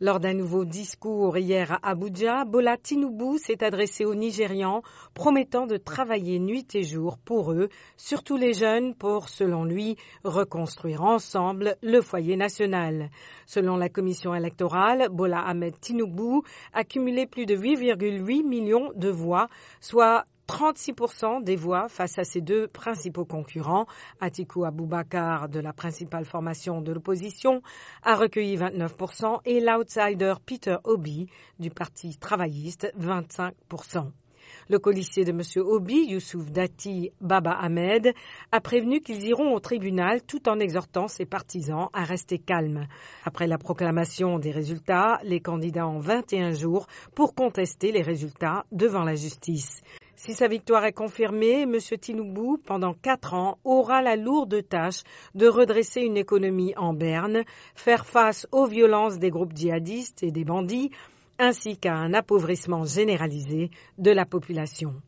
Lors d'un nouveau discours hier à Abuja, Bola Tinubu s'est adressé aux Nigérians, promettant de travailler nuit et jour pour eux, surtout les jeunes, pour, selon lui, reconstruire ensemble le foyer national. Selon la commission électorale, Bola Ahmed Tinubu a cumulé plus de 8,8 millions de voix, soit 36% des voix face à ses deux principaux concurrents, Atiku Abubakar de la principale formation de l'opposition a recueilli 29% et l'outsider Peter Obi du Parti travailliste 25%. Le colissier de M. Obi, Youssouf Dati Baba Ahmed, a prévenu qu'ils iront au tribunal tout en exhortant ses partisans à rester calmes. Après la proclamation des résultats, les candidats ont 21 jours pour contester les résultats devant la justice. Si sa victoire est confirmée, M. Tinubu, pendant quatre ans, aura la lourde tâche de redresser une économie en berne, faire face aux violences des groupes djihadistes et des bandits, ainsi qu'à un appauvrissement généralisé de la population.